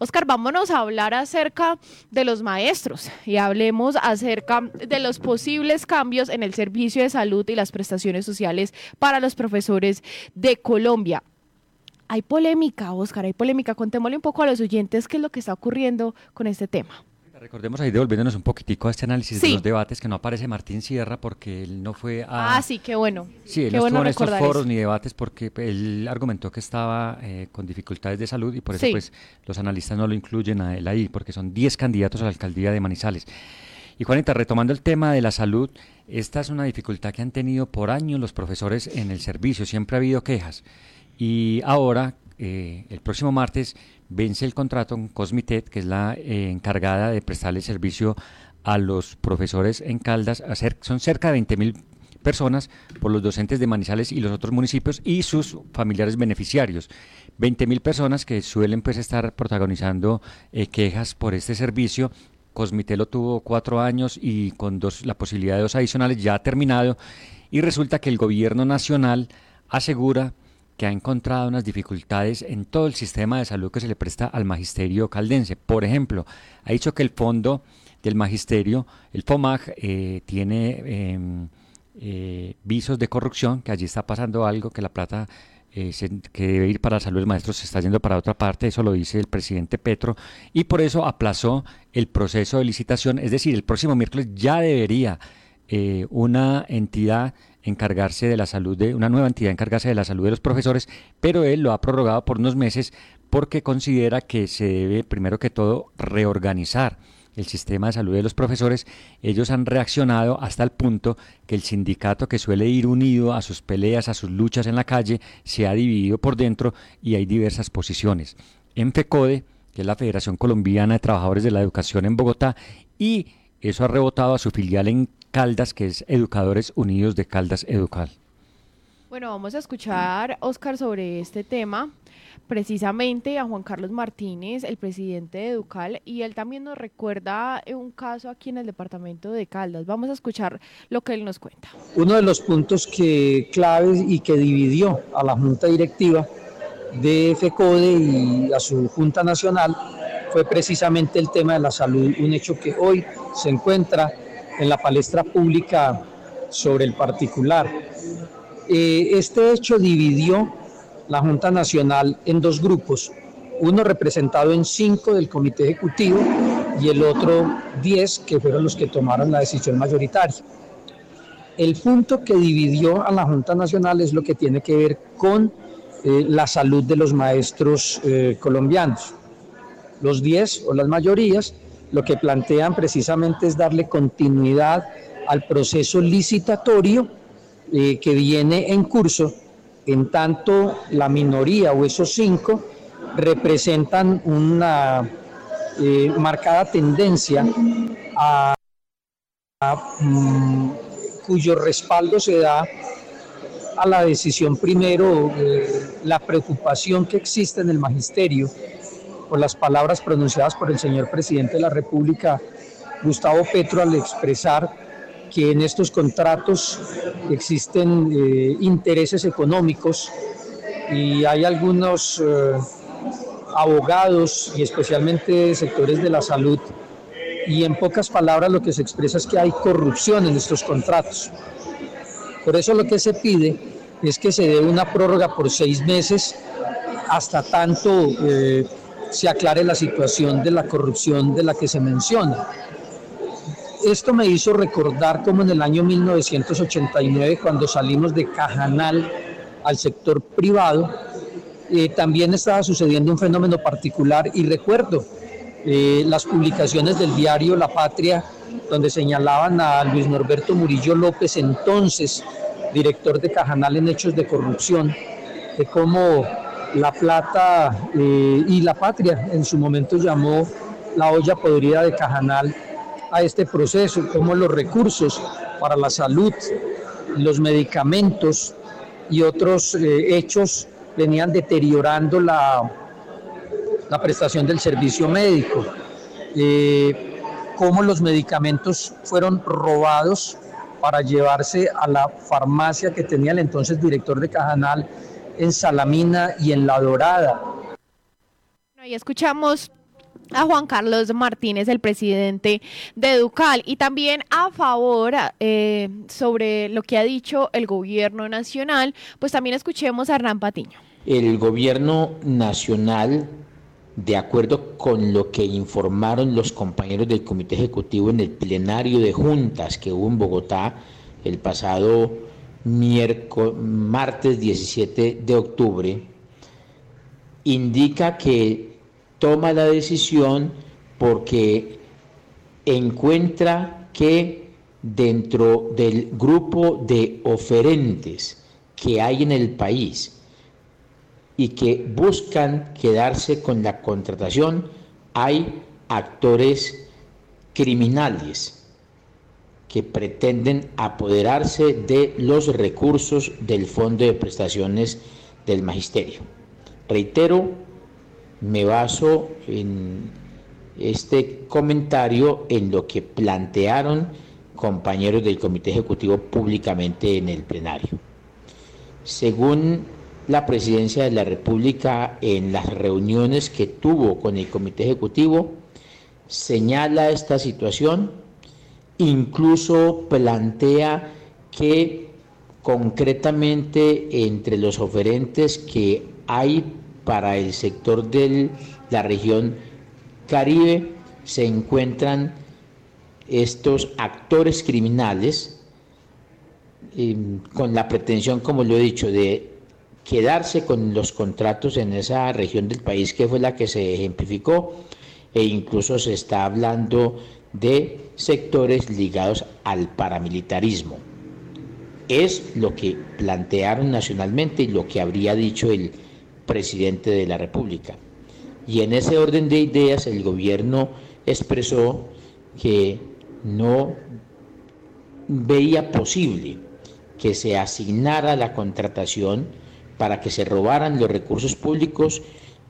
Oscar, vámonos a hablar acerca de los maestros y hablemos acerca de los posibles cambios en el servicio de salud y las prestaciones sociales para los profesores de Colombia. Hay polémica, Oscar, hay polémica. Contémosle un poco a los oyentes qué es lo que está ocurriendo con este tema. Recordemos ahí devolviéndonos un poquitico a este análisis de los debates que no aparece Martín Sierra porque él no fue a... Ah, sí, qué bueno. Sí, él no estuvo en estos foros ni debates porque él argumentó que estaba eh, con dificultades de salud y por eso pues los analistas no lo incluyen a él ahí porque son 10 candidatos a la alcaldía de Manizales. Y Juanita, retomando el tema de la salud, esta es una dificultad que han tenido por años los profesores en el servicio, siempre ha habido quejas. Y ahora, eh, el próximo martes, vence el contrato con Cosmitet, que es la eh, encargada de prestarle servicio a los profesores en Caldas. son cerca de 20.000 personas por los docentes de Manizales y los otros municipios y sus familiares beneficiarios. 20.000 personas que suelen pues estar protagonizando eh, quejas por este servicio. Cosmitelo tuvo cuatro años y con dos, la posibilidad de dos adicionales ya ha terminado y resulta que el gobierno nacional asegura que ha encontrado unas dificultades en todo el sistema de salud que se le presta al magisterio caldense. Por ejemplo, ha dicho que el fondo del magisterio, el FOMAG, eh, tiene em, eh, visos de corrupción, que allí está pasando algo, que la plata eh, que debe ir para la salud de los maestros se está yendo para otra parte, eso lo dice el presidente Petro, y por eso aplazó el proceso de licitación, es decir, el próximo miércoles ya debería una entidad encargarse de la salud de una nueva entidad encargarse de la salud de los profesores, pero él lo ha prorrogado por unos meses porque considera que se debe primero que todo reorganizar el sistema de salud de los profesores, ellos han reaccionado hasta el punto que el sindicato que suele ir unido a sus peleas, a sus luchas en la calle, se ha dividido por dentro y hay diversas posiciones. En FECODE, que es la Federación Colombiana de Trabajadores de la Educación en Bogotá, y eso ha rebotado a su filial en Caldas, que es Educadores Unidos de Caldas Educal. Bueno, vamos a escuchar, Oscar, sobre este tema, precisamente a Juan Carlos Martínez, el presidente de Educal, y él también nos recuerda un caso aquí en el departamento de Caldas. Vamos a escuchar lo que él nos cuenta. Uno de los puntos que claves y que dividió a la Junta Directiva de FECODE y a su Junta Nacional fue precisamente el tema de la salud, un hecho que hoy se encuentra en la palestra pública sobre el particular. Eh, este hecho dividió la Junta Nacional en dos grupos, uno representado en cinco del Comité Ejecutivo y el otro diez que fueron los que tomaron la decisión mayoritaria. El punto que dividió a la Junta Nacional es lo que tiene que ver con eh, la salud de los maestros eh, colombianos. Los diez o las mayorías lo que plantean precisamente es darle continuidad al proceso licitatorio eh, que viene en curso, en tanto la minoría o esos cinco representan una eh, marcada tendencia a, mm, cuyo respaldo se da a la decisión primero, eh, la preocupación que existe en el magisterio por las palabras pronunciadas por el señor presidente de la República, Gustavo Petro, al expresar que en estos contratos existen eh, intereses económicos y hay algunos eh, abogados y especialmente sectores de la salud y en pocas palabras lo que se expresa es que hay corrupción en estos contratos. Por eso lo que se pide es que se dé una prórroga por seis meses hasta tanto eh, se aclare la situación de la corrupción de la que se menciona. Esto me hizo recordar como en el año 1989, cuando salimos de Cajanal al sector privado, eh, también estaba sucediendo un fenómeno particular y recuerdo eh, las publicaciones del diario La Patria, donde señalaban a Luis Norberto Murillo López, entonces director de Cajanal en hechos de corrupción, de cómo la Plata eh, y La Patria en su momento llamó la olla podrida de Cajanal a este proceso, como los recursos para la salud, los medicamentos y otros eh, hechos venían deteriorando la, la prestación del servicio médico, eh, cómo los medicamentos fueron robados para llevarse a la farmacia que tenía el entonces director de Cajanal en Salamina y en La Dorada. Ahí escuchamos a Juan Carlos Martínez, el presidente de Educal, y también a favor eh, sobre lo que ha dicho el gobierno nacional, pues también escuchemos a Hernán Patiño. El gobierno nacional, de acuerdo con lo que informaron los compañeros del Comité Ejecutivo en el plenario de juntas que hubo en Bogotá el pasado miércoles, martes 17 de octubre, indica que toma la decisión porque encuentra que dentro del grupo de oferentes que hay en el país y que buscan quedarse con la contratación, hay actores criminales que pretenden apoderarse de los recursos del Fondo de Prestaciones del Magisterio. Reitero, me baso en este comentario en lo que plantearon compañeros del Comité Ejecutivo públicamente en el plenario. Según la Presidencia de la República en las reuniones que tuvo con el Comité Ejecutivo, señala esta situación, incluso plantea que concretamente entre los oferentes que hay para el sector de la región Caribe se encuentran estos actores criminales em, con la pretensión, como lo he dicho, de quedarse con los contratos en esa región del país que fue la que se ejemplificó e incluso se está hablando de sectores ligados al paramilitarismo. Es lo que plantearon nacionalmente y lo que habría dicho el presidente de la República. Y en ese orden de ideas el gobierno expresó que no veía posible que se asignara la contratación para que se robaran los recursos públicos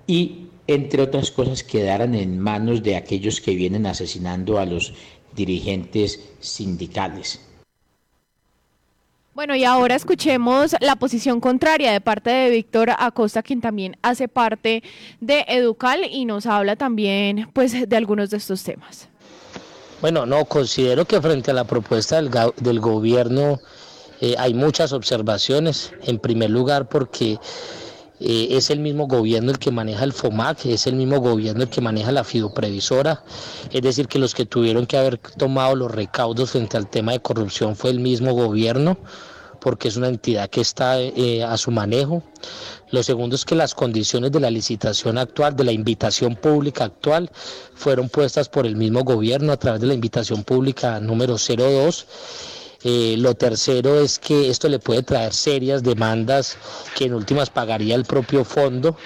y, entre otras cosas, quedaran en manos de aquellos que vienen asesinando a los dirigentes sindicales. Bueno, y ahora escuchemos la posición contraria de parte de Víctor Acosta, quien también hace parte de Educal y nos habla también pues de algunos de estos temas. Bueno, no, considero que frente a la propuesta del, gobierno eh, hay muchas observaciones. En primer lugar, porque eh, es el mismo gobierno el que maneja el FOMAC, es el mismo gobierno el que maneja la fidoprevisora, es decir, que los que tuvieron que haber tomado los recaudos frente al tema de corrupción fue el mismo gobierno porque es una entidad que está eh, a su manejo. Lo segundo es que las condiciones de la licitación actual, de la invitación pública actual, fueron puestas por el mismo gobierno a través de la invitación pública número 02. Eh, lo tercero es que esto le puede traer serias demandas que en últimas pagaría el propio fondo.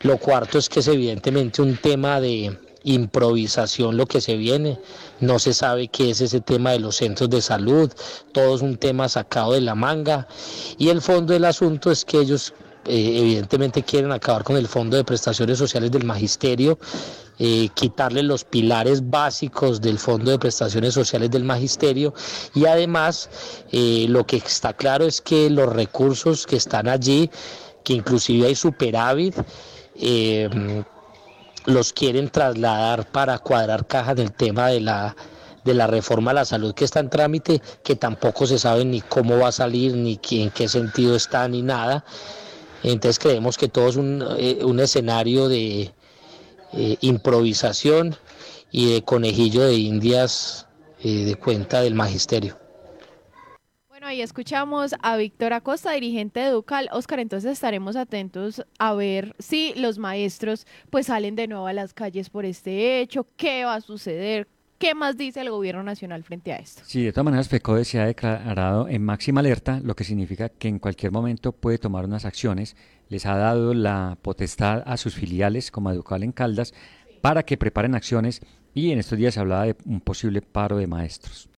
Lo cuarto es que es evidentemente un tema de, improvisación lo que se viene, no se sabe qué es ese tema de los centros de salud, todo es un tema sacado de la manga y el fondo del asunto es que ellos eh, evidentemente quieren acabar con el fondo de prestaciones sociales del magisterio, eh, quitarle los pilares básicos del fondo de prestaciones sociales del magisterio y además eh, lo que está claro es que los recursos que están allí, que inclusive hay superávit, los quieren trasladar para cuadrar cajas del tema de la de la reforma a la salud que está en trámite, que tampoco se sabe ni cómo va a salir, ni en qué sentido está, ni nada. Entonces creemos que todo es un, eh, escenario de eh, improvisación y de conejillo de indias eh, de cuenta del magisterio ahí escuchamos a Víctor Acosta, dirigente de Educal. Oscar, entonces estaremos atentos a ver si los maestros pues salen de nuevo a las calles por este hecho, qué va a suceder, ¿Qué más dice el gobierno nacional frente a esto? Sí, de todas maneras, FECODE se ha declarado en máxima alerta, lo que significa que en cualquier momento puede tomar unas acciones. Les ha dado la potestad a sus filiales, como Educal en Caldas, para que preparen acciones y en estos días se hablaba de un posible paro de maestros.